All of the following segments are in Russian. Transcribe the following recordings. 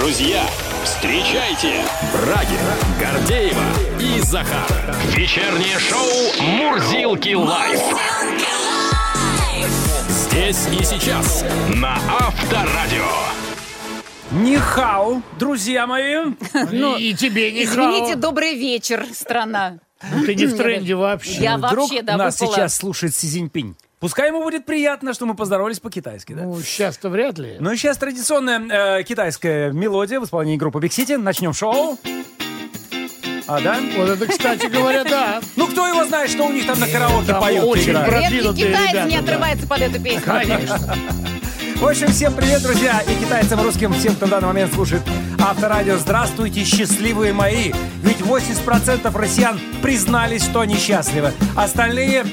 Друзья, встречайте Брагина, Гордеева и Захар. Вечернее шоу «Мурзилки лайф». Здесь и сейчас на Авторадио. Нихау, друзья мои. Ну, И тебе не Извините, добрый вечер, страна. Ты не в тренде вообще. Я Вдруг вообще, да, нас выпала. сейчас слушает Си Цзиньпинь. Пускай ему будет приятно, что мы поздоровались по-китайски, да? Ну, сейчас-то вряд ли. Ну и сейчас традиционная э, китайская мелодия в исполнении группы Big City. Начнем шоу. А, да? Вот это, кстати говоря, да. Ну, кто его знает, что у них там на караоке Там поют? очень Редкий китаец ребята, не да. отрывается под эту песню. Конечно. В общем, всем привет, друзья, и китайцам, и русским, всем, кто в данный момент слушает Авторадио. Здравствуйте, счастливые мои. Ведь 80% россиян признались, что они счастливы. Остальные,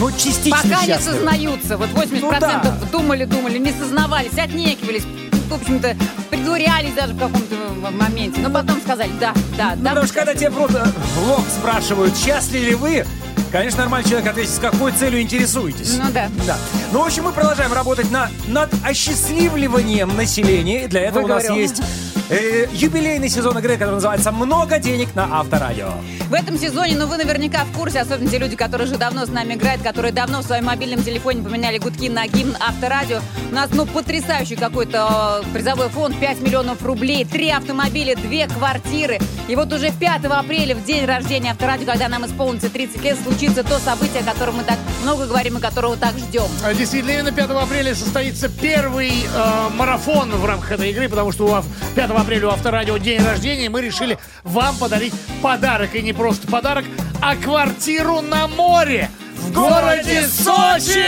ну, частично Пока не счастливы. сознаются. Вот 80% Ну да. думали-думали, не сознавались, отнекивались. В общем-то, придурялись даже в каком-то моменте. Но потом сказали, да, да, Ну, да. потому что когда тебе просто в лоб спрашивают, счастливы ли вы, конечно, нормальный человек ответит, с какой целью интересуетесь. Ну да. Да. Ну, в общем, мы продолжаем работать на, над осчастливливанием населения. И для этого у нас Выговорил. есть э, юбилейный сезон игры, который называется «Много денег на Авторадио». В этом сезоне, ну вы наверняка в курсе, особенно те люди, которые уже давно с нами играют, которые давно в своем мобильном телефоне поменяли гудки на гимн Авторадио. У нас, ну, потрясающий какой-то э, призовой фонд, 5 миллионов рублей, 3 автомобиля, 2 квартиры. И вот уже 5 апреля, в день рождения Авторадио, когда нам исполнится 30 лет, случится то событие, о котором мы так много говорим и которого так ждем. А, Действительно, именно 5 апреля состоится первый э, марафон в рамках этой игры, потому что у ав- 5 апреля у Авторадио день рождения, и мы решили вам подарить подарок. И не просто подарок, а квартиру на море в городе Сочи!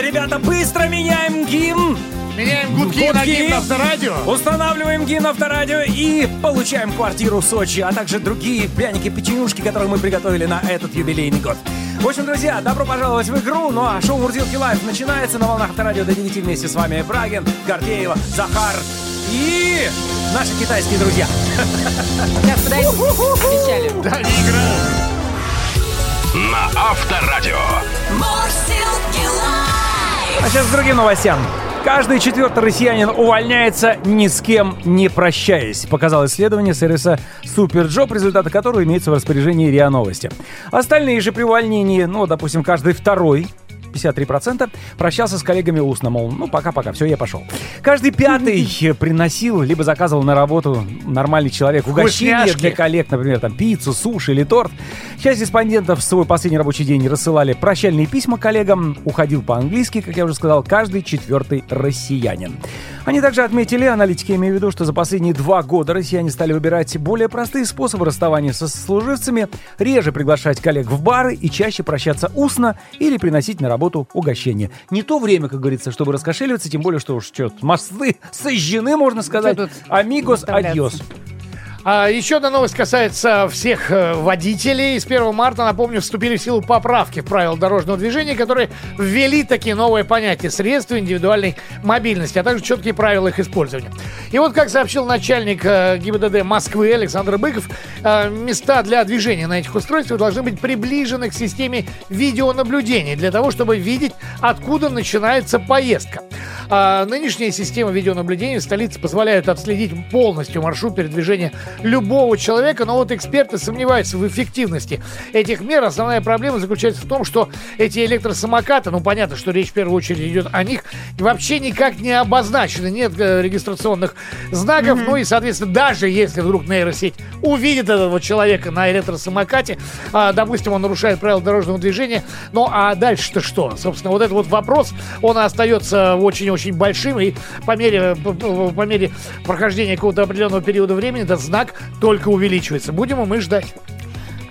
Ребята, быстро меняем гимн! Меняем гудки, на Гудки. гимн Авторадио. Устанавливаем гимн Авторадио и получаем квартиру в Сочи, а также другие пряники-печенюшки, которые мы приготовили на этот юбилейный год. В общем, друзья, добро пожаловать в игру. Ну а шоу «Мурзилки Live» начинается на волнах Авторадио до 9 вместе с вами Брагин, Гордеева, Захар и наши китайские друзья. Сейчас подойдут, кричали. Да, не играют. На Авторадио. А сейчас к другим новостям. Каждый четвертый россиянин увольняется ни с кем не прощаясь, показал исследование сервиса SuperJob, результаты которого имеются в распоряжении РИА Новости. Остальные же при увольнении, ну, допустим, каждый второй 53% прощался с коллегами устно, мол, ну, пока-пока, все, я пошел. Каждый пятый приносил, либо заказывал на работу нормальный человек угощение для коллег, например, там, пиццу, суши или торт. Часть респондентов в свой последний рабочий день рассылали прощальные письма коллегам, уходил по-английски, как я уже сказал, каждый четвертый россиянин. Они также отметили, аналитики имею в виду, что за последние два года россияне стали выбирать более простые способы расставания со сослуживцами, реже приглашать коллег в бары и чаще прощаться устно или приносить на работу угощение. Не то время, как говорится, чтобы раскошеливаться, тем более, что уж что мосты сожжены, можно сказать. Амигос, адьос. А, еще одна новость касается всех э, водителей. С 1 марта, напомню, вступили в силу поправки в правила дорожного движения, которые ввели такие новые понятия средства индивидуальной мобильности, а также четкие правила их использования. И вот, как сообщил начальник э, ГИБДД Москвы Александр Быков, э, места для движения на этих устройствах должны быть приближены к системе видеонаблюдения для того, чтобы видеть, откуда начинается поездка. А нынешняя система видеонаблюдения в столице позволяет отследить полностью маршрут передвижения любого человека, но вот эксперты сомневаются в эффективности этих мер. Основная проблема заключается в том, что эти электросамокаты, ну понятно, что речь в первую очередь идет о них, вообще никак не обозначены, нет э, регистрационных знаков, ну и, соответственно, даже если вдруг нейросеть увидит этого человека на электросамокате, а, допустим, он нарушает правила дорожного движения, ну а дальше-то что? Собственно, вот этот вот вопрос, он остается очень-очень большим, и по мере, по, мере прохождения какого-то определенного периода времени этот знак только увеличивается. Будем мы ждать.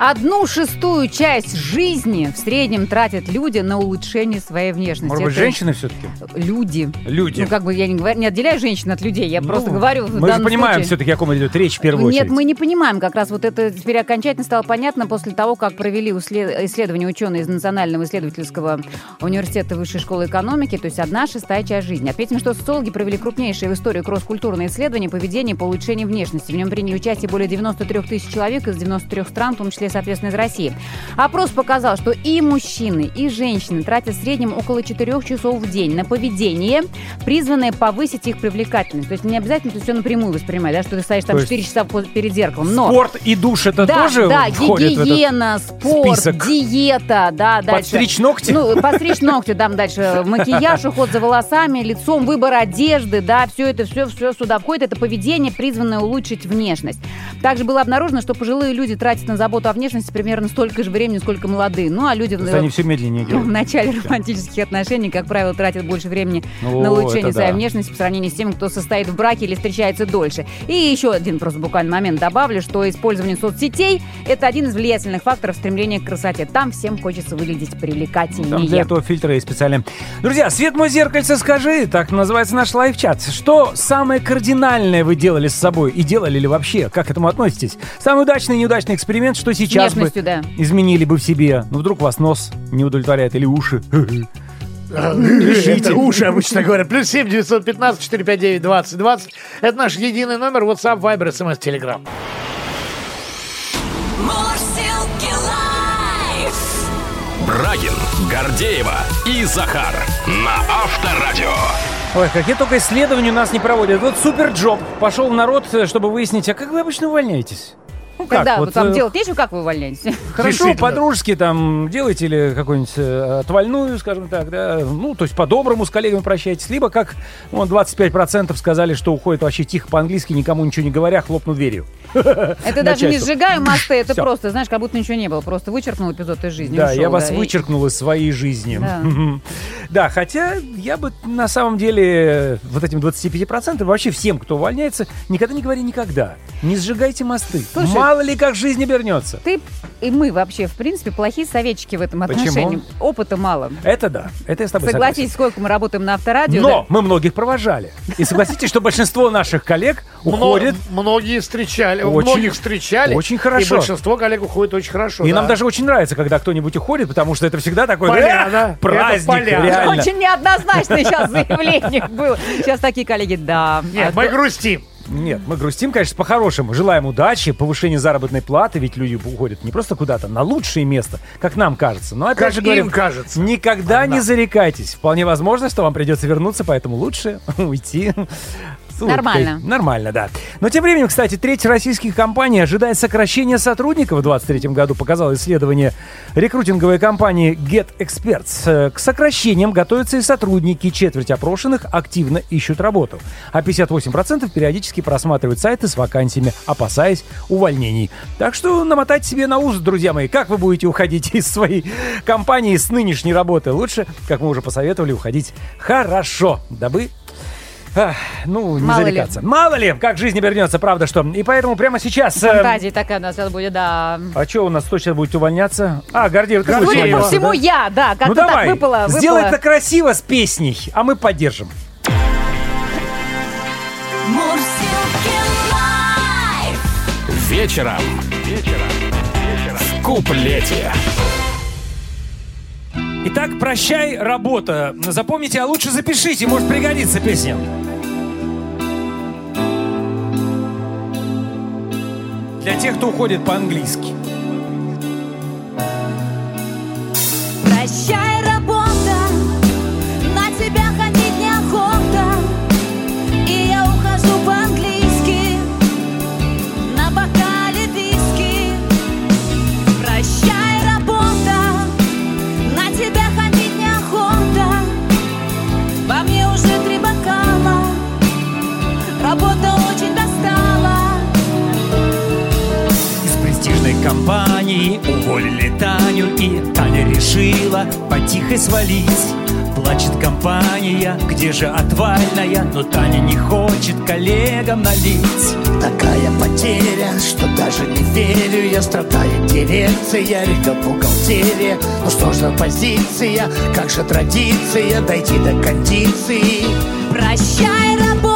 Одну шестую часть жизни в среднем тратят люди на улучшение своей внешности. Может быть, Это женщины все-таки? Люди. Люди. Ну, как бы я не, говорю, не отделяю женщин от людей, я просто Ну, говорю в Мы же понимаем случае. все-таки, о ком идет речь в первую Нет, очередь. мы не понимаем. Как раз вот это теперь окончательно стало понятно после того, как провели исследование ученые из Национального исследовательского университета Высшей школы экономики, то есть одна шестая часть жизни. Отметим, что социологи провели крупнейшее в истории кросс-культурное исследование поведения по улучшению внешности. В нем приняли участие более 93 тысяч человек из 93 стран, в том числе соответственно, из России. Опрос показал, что и мужчины, и женщины тратят в среднем около 4 часов в день на поведение, призванное повысить их привлекательность. То есть не обязательно все напрямую воспринимать, да, что ты стоишь там То есть 4 часа перед зеркалом. Но Спорт и душ это да, тоже да, входит в этот гигиена, спорт, список? диета, да, дальше. Подстричь ногти? Ну, подстричь ногти, там дальше макияж, уход за волосами, лицом, выбор одежды, да, все это, все, все сюда входит. Это поведение, призванное улучшить внешность. Также было обнаружено, что пожилые люди тратят на заботу о внешности примерно столько же времени, сколько молодые. Ну, а люди они все медленнее в делают. начале романтических отношений, как правило, тратят больше времени Ну, на улучшение своей да. внешности по сравнению с тем, кто состоит в браке или встречается дольше. И еще один просто буквально момент добавлю, что использование соцсетей – это один из влиятельных факторов стремления к красоте. Там всем хочется выглядеть привлекательнее. Там для этого фильтры есть специальные. Друзья, свет мой зеркальце, скажи, так называется наш лайв-чат. Что самое кардинальное вы делали с собой и делали ли вообще? Как к этому относитесь? Самый удачный и неудачный эксперимент, что сейчас бы да. изменили бы в себе? Ну, вдруг вас нос не удовлетворяет или уши? Это уши обычно говорят. Плюс 7 915 459 20 20. Это наш единый номер WhatsApp, Viber, SMS, Telegram. Брагин, Гордеева и Захар на Авторадио. Ой, какие только исследования у нас не проводят. Вот супер джоб. Пошел в народ, э, чтобы выяснить, а как вы обычно увольняетесь? Ну Когда вот, вот, там э, делать нечего, как вы увольняетесь? Хорошо, по-дружески там делаете или какую-нибудь э, отвальную, скажем так, да, ну, то есть по-доброму с коллегами прощаетесь, либо, как вон, 25% сказали, что уходят вообще тихо по-английски, никому ничего не говоря, хлопнут дверью. Это даже не сжигаю мосты, это Всё. просто, знаешь, как будто ничего не было. Просто вычеркнул эпизод из жизни. Да, я вас да, и- вычеркнул из своей жизни. Да. Да, хотя я бы на самом деле вот этим 25% вообще всем, кто увольняется, никогда не говори никогда. Не сжигайте мосты. Слушай, Мало ли как жизнь обернется. Ты и мы вообще, в принципе, плохие советчики в этом Почему? отношении. Опыта мало. Это да, это я с тобой согласен. Согласитесь, сколько мы работаем на авторадио. Но мы многих провожали. И согласитесь, что большинство наших коллег уходит. Мно- Многие встречали, Очень- многих встречали. очень хорошо. И большинство коллег уходит очень хорошо. И да. нам даже очень нравится, когда кто-нибудь уходит, потому что это всегда такой Поляна, это праздник, поляна. реально. Очень неоднозначное сейчас заявление было. Сейчас такие коллеги, да. Нет, А мы кто- грустим. Нет, мы грустим, конечно, по-хорошему. Желаем удачи, повышения заработной платы, ведь люди уходят не просто куда-то, на лучшее место, как нам кажется. Но опять Как же им говорим, кажется. никогда не Да. зарекайтесь. Вполне возможно, что вам придется вернуться, поэтому лучше уйти. Нормально. Нормально, да. Но тем временем, кстати, треть российских компаний ожидает сокращения сотрудников в 2023 году, показало исследование рекрутинговой компании Get Experts. Э, К сокращениям готовятся и сотрудники. Четверть опрошенных активно ищут работу. А 58% периодически просматривают сайты с вакансиями, опасаясь увольнений. Так что намотайте себе на ус, друзья мои, как вы будете уходить из своей компании с нынешней работы. Лучше, как мы уже посоветовали, уходить хорошо, дабы Ну, не Мало ли. зарекаться. Мало ли, как жизнь обернется, правда что. И поэтому прямо сейчас... э, Фантазия такая у нас сейчас будет, да. а что у нас сейчас будет увольняться? А, Гордеев, ты Судя по всему, да? я, да, как-то Ну так давай, выпало, сделай выпало. это красиво с песней, а мы поддержим. Вечером. Вечером. В куплете. Итак, прощай, работа. Запомните, а лучше запишите, может пригодится песня. Для тех, кто уходит по-английски. Компании уволили Таню И Таня решила потихо свалить. Плачет компания, где же отвальная Но Таня не хочет коллегам налить. Такая потеря, что даже не верю Я страдает дирекция, ревет бухгалтерия Ну что ж за позиция, как же традиция Дойти до кондиции? Прощай, работа,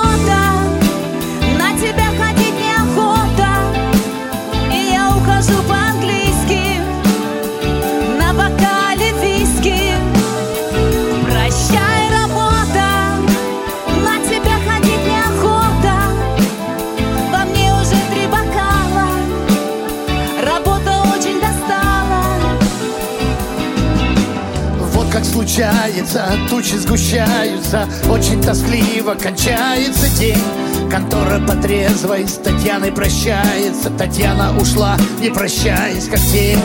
случается, тучи сгущаются, очень тоскливо кончается день. Контора потрезвой с Татьяной прощается, Татьяна ушла, не прощаясь, как тень.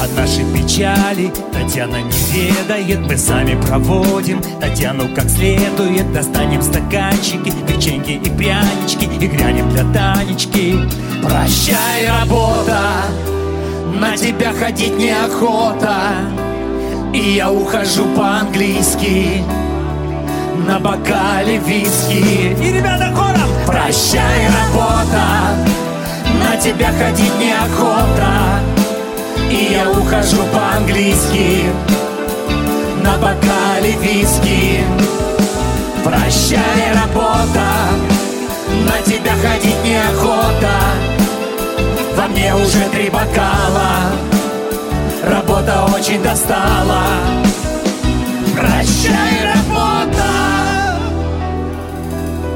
От нашей печали Татьяна не ведает Мы сами проводим Татьяну как следует Достанем стаканчики, печеньки и прянички И грянем для Танечки Прощай, работа, на тебя ходить неохота. И я ухожу по-английски на бокале виски. И ребята хором Прощай, работа, на тебя ходить неохота. И я ухожу по-английски на бокале виски. Прощай, работа, на тебя ходить неохота. Во мне уже три бокала, работа очень достала. Прощай, работа.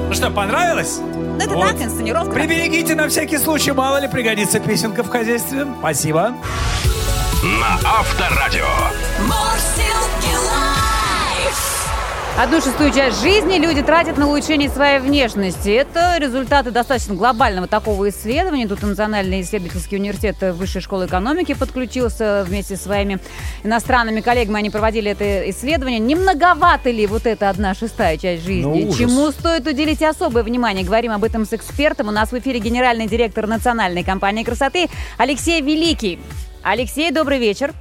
Ну что, понравилось? Ну, это Вот. так, инсценировка. Приберегите на всякий случай, мало ли пригодится песенка в хозяйстве. Спасибо. На Авторадио. Мурзилки лайф. Одну шестую часть жизни люди тратят на улучшение своей внешности. Это результаты достаточно глобального такого исследования. Тут Национальный исследовательский университет Высшей школы экономики подключился вместе со своими иностранными коллегами. Они проводили это исследование. Не многовато ли вот эта одна шестая часть жизни? Ну. Чему стоит уделить особое внимание? Говорим об этом с экспертом. У нас в эфире генеральный директор Национальной компании красоты Алексей Великий. Алексей, добрый вечер.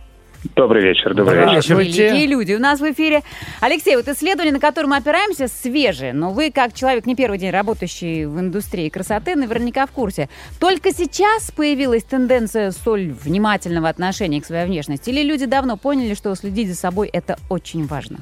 Добрый вечер, добрый Добрый вечер. вечер. Здравствуйте. Великие люди у нас в эфире. Алексей, вот исследование, на которое мы опираемся, свежее, но вы, как человек не первый день работающий в индустрии красоты, наверняка в курсе. Только сейчас появилась тенденция столь внимательного отношения к своей внешности? Или люди давно поняли, что следить за собой – это очень важно?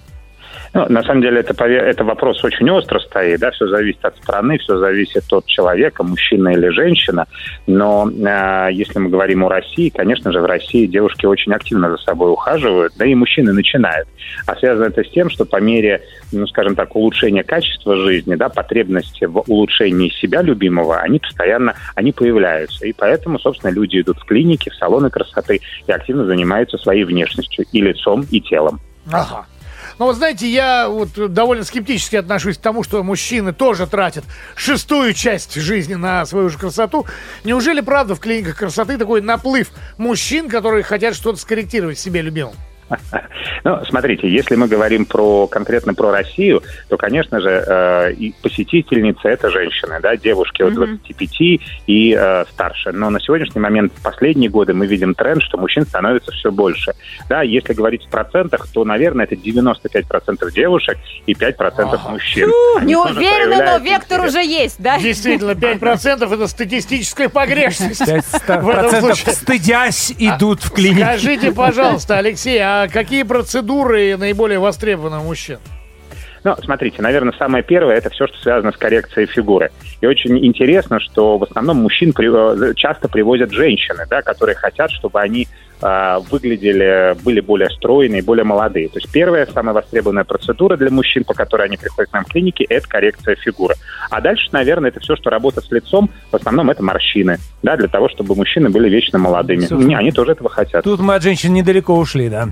Ну, на самом деле это, это вопрос очень остро стоит, да, все зависит от страны, все зависит от человека, мужчина или женщина. Но э, если мы говорим о России, конечно же, в России девушки очень активно за собой ухаживают, да и мужчины начинают. А связано это с тем, что по мере, ну, скажем так, улучшения качества жизни, да, потребности в улучшении себя любимого, они постоянно, они появляются. И поэтому, собственно, люди идут в клиники, в салоны красоты и активно занимаются своей внешностью и лицом, и телом. Ага. Ну, вот знаете, я вот довольно скептически отношусь к тому, что мужчины тоже тратят шестую часть жизни на свою же красоту. Неужели, правда, в клиниках красоты такой наплыв мужчин, которые хотят что-то скорректировать себе любимом? Ну, смотрите, если мы говорим про конкретно про Россию, то, конечно же, э, и посетительницы это женщины, да, девушки от 25 и э, старше. Но на сегодняшний момент, в последние годы, мы видим тренд, что мужчин становится все больше. Да, если говорить в процентах, то, наверное, это 95% девушек и 5% мужчин. Они Не уверена, но вектор интерес. уже есть, да? Действительно, 5% это статистическая погрешность. Пять В этом процентов случае. стыдясь идут в клинику. Скажите, пожалуйста, Алексей, а какие процедуры наиболее востребованы у мужчин? Ну, смотрите, наверное, самое первое это все, что связано с коррекцией фигуры. И очень интересно, что в основном мужчин при- э, часто привозят женщины, да, которые хотят, чтобы они э, выглядели, были более стройные, более молодые. То есть первая, самая востребованная процедура для мужчин, по которой они приходят к нам в клинике, это коррекция фигуры. А дальше, наверное, это все, что работа с лицом, в основном это морщины, да, для того, чтобы мужчины были вечно молодыми. Всё. Не, они тоже этого хотят. Тут мы от женщин недалеко ушли, да.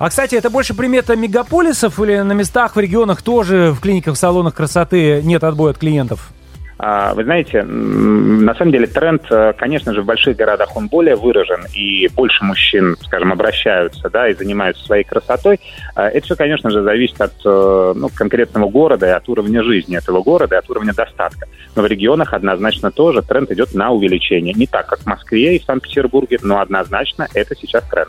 А, кстати, это больше примета мегаполисов или на местах, в регионах тоже, в клиниках, в салонах красоты нет отбоя от клиентов? А, Вы знаете, на самом деле тренд, э, конечно же, в больших городах он более выражен, и больше мужчин, скажем, обращаются, да, и занимаются своей красотой. А, Это все, конечно же, зависит от э, ну, конкретного города и от уровня жизни этого города, и от уровня достатка. Но в регионах однозначно тоже тренд идет на увеличение. Не так, как в Москве и в Санкт-Петербурге, но однозначно это сейчас тренд.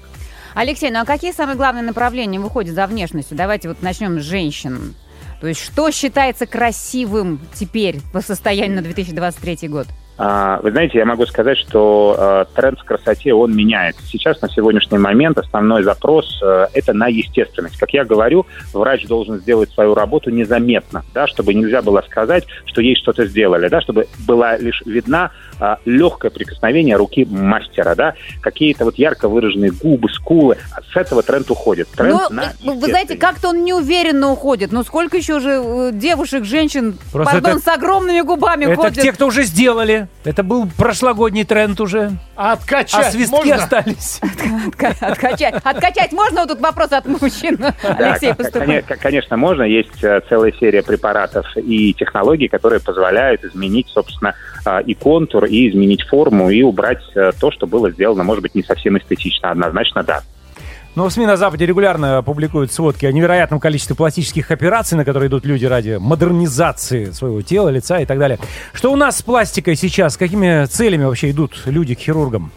Алексей, ну а какие самые главные направления выходят за внешностью? Давайте вот начнем с женщин. То есть что считается красивым теперь по состоянию на 2023 год? А, Вы знаете, я могу сказать, что э, тренд в красоте, он меняется. Сейчас, на сегодняшний момент, основной запрос э, – это на естественность. Как я говорю, врач должен сделать свою работу незаметно, да, чтобы нельзя было сказать, что ей что-то сделали, да, чтобы была лишь видна э, легкое прикосновение руки мастера, да, какие-то вот ярко выраженные губы, скулы. С этого тренд уходит. Тренд ну, на вы знаете, как-то он неуверенно уходит. Ну сколько еще же э, девушек, женщин, Просто пардон, это- с огромными губами Это ходят? те, кто уже сделали. Это был прошлогодний тренд уже. А откачать А свистки можно? остались. Отка- Откачать. Откачать можно? Вот тут вопрос от мужчин. Алексей, поступает. коне- конечно, можно. Есть э, целая серия препаратов и технологий, которые позволяют изменить, собственно, э, и контур, и изменить форму, и убрать э, то, что было сделано, может быть, не совсем эстетично. Однозначно, да. Но в СМИ на Западе регулярно публикуют сводки о невероятном количестве пластических операций, на которые идут люди ради модернизации своего тела, лица и так далее. Что у нас с пластикой сейчас? Какими целями вообще идут люди к хирургам?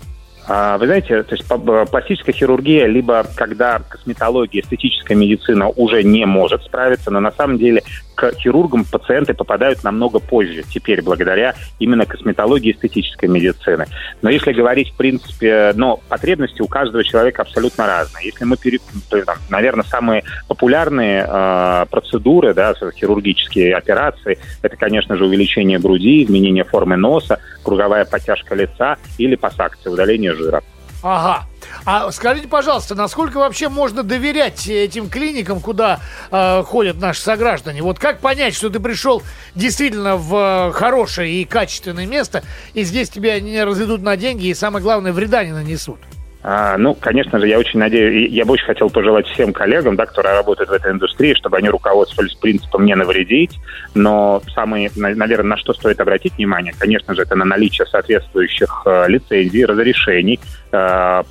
А, Вы знаете, то есть пластическая хирургия, либо когда косметология, эстетическая медицина уже не может справиться, но на самом деле к хирургам пациенты попадают намного позже, теперь благодаря именно косметологии и эстетической медицины. Но если говорить, в принципе, но потребности у каждого человека абсолютно разные. Если мы, пере... там, наверное, самые популярные э, процедуры, да, хирургические операции, это, конечно же, увеличение груди, изменение формы носа, круговая подтяжка лица или пассакция, удаление жира. Ага. А скажите, пожалуйста, насколько вообще можно доверять этим клиникам, куда э, ходят наши сограждане? Вот как понять, что ты пришел действительно в э, хорошее и качественное место, и здесь тебя не разведут на деньги, и самое главное, вреда не нанесут? А, ну, конечно же, я очень надеюсь, я бы очень хотел пожелать всем коллегам, да, которые работают в этой индустрии, чтобы они руководствовались принципом не навредить. Но самое, на- наверное, на что стоит обратить внимание, конечно же, это на наличие соответствующих э, лицензий, разрешений, э,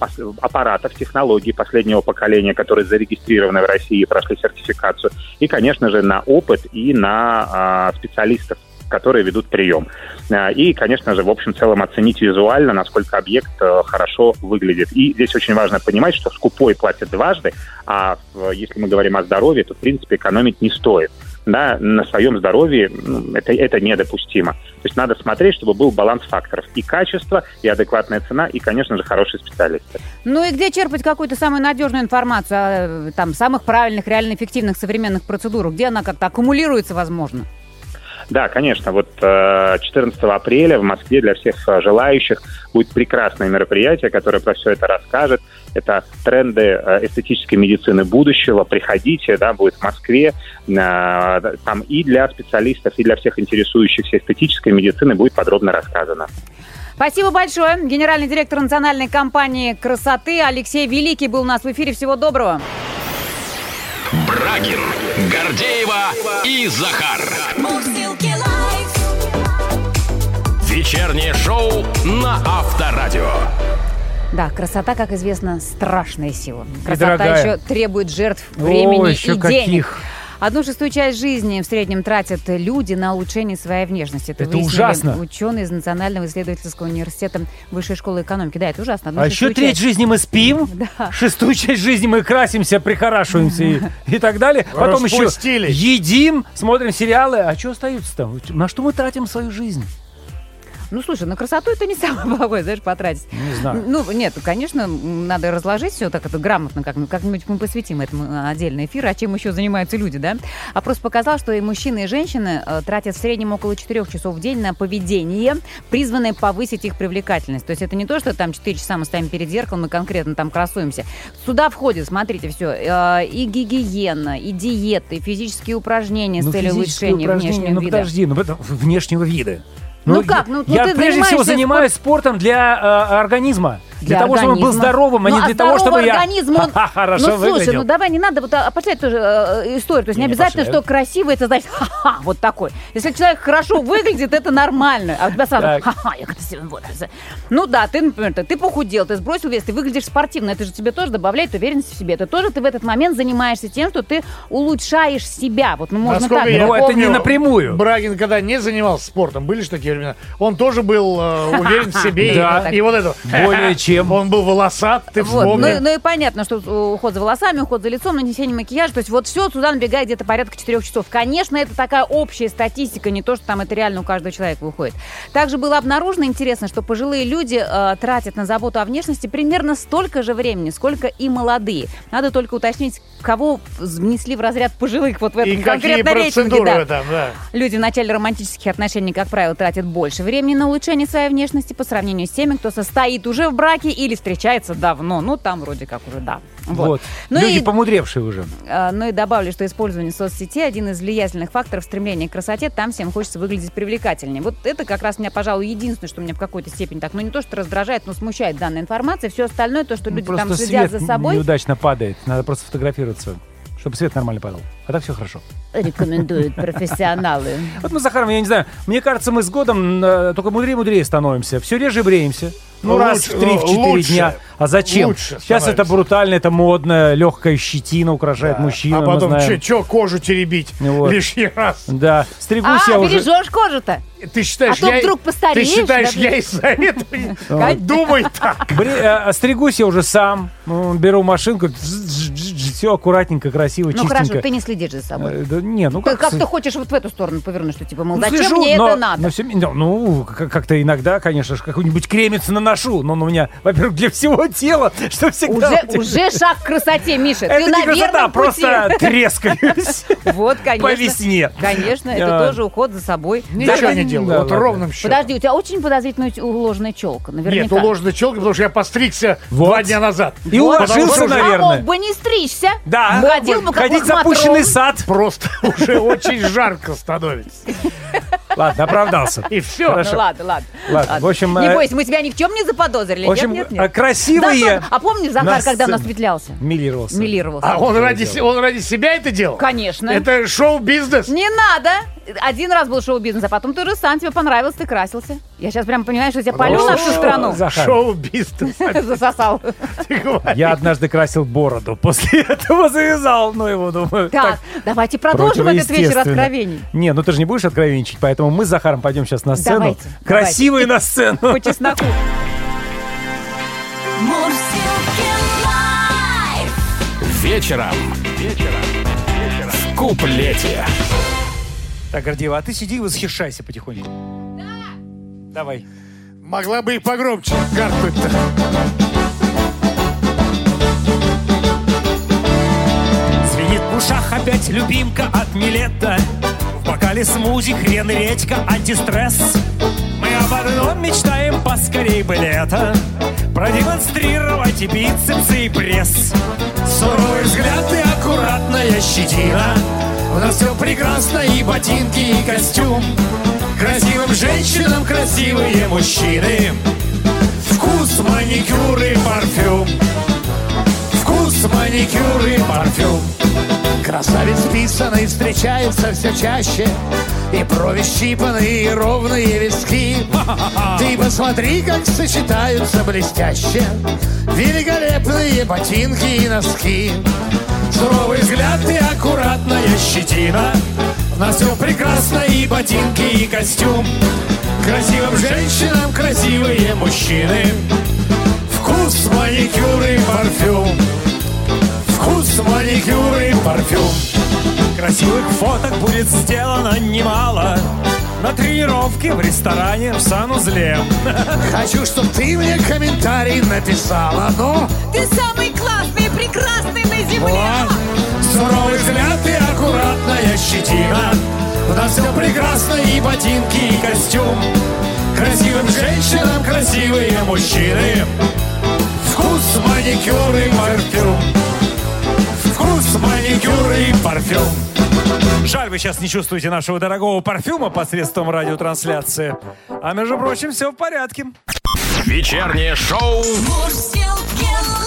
аппаратов, технологий последнего поколения, которые зарегистрированы в России и прошли сертификацию. И, конечно же, на опыт и на а, специалистов которые ведут прием. А, И, конечно же, в общем целом оценить визуально, насколько объект э, хорошо выглядит. И здесь очень важно понимать, что скупой платит дважды, а если мы говорим о здоровье, то, в принципе, экономить не стоит. Да, на своем здоровье ну, это, это недопустимо. То есть надо смотреть, чтобы был баланс факторов. И качество, и адекватная цена, и, конечно же, хорошие специалисты. Ну и где черпать какую-то самую надежную информацию о э, там, самых правильных, реально эффективных современных процедурах? Где она как-то аккумулируется, возможно? Да, конечно. Вот э, 14 апреля в Москве для всех э, желающих будет прекрасное мероприятие, которое про все это расскажет. Это тренды э, эстетической медицины будущего. Приходите, да, будет в Москве. Э, Там и для специалистов, и для всех интересующихся эстетической медициной будет подробно рассказано. Спасибо большое. Генеральный директор национальной компании красоты Алексей Великий был у нас в эфире. Всего доброго. Брагин, Гордеева и Захар. Вечернее шоу на Авторадио. Да, красота, как известно, страшная сила. Красота еще требует жертв времени Ой, еще и каких. денег. Одну шестую часть жизни в среднем тратят люди на улучшение своей внешности. Это выяснили ужасно. Ученые из Национального исследовательского университета Высшей школы экономики. Да, это ужасно. Одну А еще шестую треть часть. жизни мы спим, Да. шестую часть жизни мы красимся, прихорашиваемся и, и так далее. Потом еще Распустились. едим, смотрим сериалы. А что остается там? На что мы тратим свою жизнь? Ну, слушай, на красоту это не самое плохое, знаешь, потратить. Не знаю. Ну, нет, конечно, надо разложить все так это грамотно, как, как-нибудь мы посвятим этому э, отдельный эфир, а чем еще занимаются люди, да? Опрос показал, что и мужчины, и женщины э, тратят в среднем около 4 часов в день на поведение, призванное повысить их привлекательность. То есть это не то, что там 4 часа мы стоим перед зеркалом и конкретно там красуемся. Сюда входит, смотрите, все, и гигиена, и диеты, и физические упражнения с Ну, целью улучшения внешнего ну вида. подожди, ну это внешнего вида. Ну как? Ну, ну я ты прежде всего занимаюсь спортом для э, организма. Для, Для того, чтобы он был здоровым, а Ну, не для того, чтобы здоровый я организм, он- хорошо ну, слушай, выглядел. ну давай, не надо вот опошлять тоже э, историю. То есть не, не обязательно, что красиво, это значит ха-ха, вот такой. Если человек хорошо выглядит, это нормально. А у тебя сразу ха-ха, я красивый вот. Ну да, ты, например, ты, похудел, ты сбросил вес, ты выглядишь спортивно. Это же тебе тоже добавляет уверенность в себе. Это тоже ты в этот момент занимаешься тем, что ты улучшаешь себя. Вот ну, можно Насколько так. я Ну, это не напрямую. Брагин, когда не занимался спортом, были же такие времена, он тоже был э, уверен в себе. Да. И вот это. Более чем. Он был волосат, ты Вот. вспомни. Ну, ну и понятно, что уход за волосами, уход за лицом, нанесение макияжа. То есть вот все сюда набегает где-то порядка 4 часов. Конечно, это такая общая статистика, не то, что там это реально у каждого человека выходит. Также было обнаружено, интересно, что пожилые люди э, тратят на заботу о внешности примерно столько же времени, сколько и молодые. Надо только уточнить, кого внесли в разряд пожилых вот в этом И какие конкретно рейтинге. процедуры да. там, да. Люди в начале романтических отношений, как правило, тратят больше времени на улучшение своей внешности по сравнению с теми, кто состоит уже в браке браке или встречается давно. Ну, там вроде как уже да. Вот. Вот. Ну Люди и- помудревшие уже. А, Ну и добавлю, что использование соцсетей один из влиятельных факторов стремления к красоте. Там всем хочется выглядеть привлекательнее. Вот это как раз меня, пожалуй, единственное, что меня в какой-то степени так, ну не то, что раздражает, но смущает данная информация. Все остальное, то, что люди Просто там следят за собой, неудачно падает. Надо просто фотографироваться, чтобы свет нормально падал. А так все хорошо. рекомендуют профессионалы. Вот мы с Захаром, я не знаю, мне кажется, мы с годом э, только мудрее-мудрее становимся. Все реже бреемся. Ну, Ну, раз лучше- в три, в четыре лучше. дня. А зачем? Лучше Сейчас это становимся. брутально, это модно, легкая щетина украшает мужчину. а потом что кожу теребить Вот. лишний раз? Да, А, стригусь я уже. бережешь кожу-то? Ты считаешь, А то я... вдруг постареешь, Ты считаешь, да, я из-за этого думай так. Э, стригусь я уже сам. Беру машинку, все аккуратненько, красиво, Ну чистенько. хорошо, ты не следишь за собой. Э, да не, ну как... как ты хочешь вот в эту сторону повернуть, что типа, мол, Ну, зачем слежу, мне но- это надо? но всё- ну, ну, как- как-то иногда, конечно, ж какой-нибудь кремец наношу. Но он у меня, во-первых, для всего тела, что всегда... Уже, уже шаг к красоте, Миша. Это ты не на красота, верном пути. просто трескаюсь Вот, конечно. по весне. Конечно, это А. тоже уход за собой. Ничего Да, не делаю, вот ровным счетом. Подожди, у тебя очень подозрительно уложенная челка, Нет, наверняка. уложенная челка, потому что я постригся два дня назад. И уложился, А наверное. мог бы не стричься. Да, Ходил бы как ходить в запущенный сад. Просто уже очень жарко становится. Ладно, оправдался. И все. Хорошо. Ну ладно, ладно. Ладно, в общем, Не э, бойся, мы тебя ни в чем не заподозрили. В общем, нет, нет, э, нет. красивые... Да, а помнишь, Захар, на когда у нас сцене. светлялся? Милировался. Милировался. А он ради, он ради себя это делал? Конечно. Это шоу-бизнес? Не надо. Один раз был шоу-бизнес, а потом ты же сам тебе понравился, ты красился. Я сейчас прям понимаю, что я тебя полю на всю О, страну. Захар, Шоу-бизнес. Засосал. Я однажды красил бороду, после этого завязал, ну его, думаю, Так, давайте продолжим этот вечер откровений. Не, ну ты же не будешь откровенничать, поэтому мы с Захаром пойдем сейчас на сцену. Давайте, Красивые на сцену. По чесноку. Live. Вечером. Вечером. В куплете. Так, Гордеева, а ты сиди и восхищайся потихоньку. Да. Давай. Могла бы и погромче гаркнуть-то. Звенит в ушах опять любимка от Милета В бокале смузи, хрен редька, антистресс? Мы об одном мечтаем поскорей бы лето. Продемонстрировать и бицепсы, и пресс. Суровый взгляд и аккуратная щетина. У нас все прекрасно, и ботинки, и костюм. Красивым женщинам красивые мужчины. Вкус, маникюр и парфюм. Вкус, маникюр и парфюм Красавец писаный встречается все чаще И брови щипаны, и ровные виски. Ты посмотри, как сочетаются блестяще Великолепные ботинки и носки. Суровый взгляд и аккуратная щетина. У нас все прекрасно, и ботинки, и костюм. Красивым женщинам красивые мужчины. Вкус, маникюр и парфюм. Вкус, маникюр и парфюм. Красивых фоток будет сделано немало. На тренировке, в ресторане, в санузле. Хочу, чтоб ты мне комментарий написала Ну, Ты самый классный и прекрасный на земле. Суровый взгляд и аккуратная щетина. У нас все прекрасно, и ботинки, и костюм. Красивым женщинам красивые мужчины. Вкус, маникюр и парфюм. Вкус, маникюр и парфюм Жаль, вы сейчас не чувствуете нашего дорогого парфюма посредством радиотрансляции. А между прочим, все в порядке. Вечернее шоу Мурзилки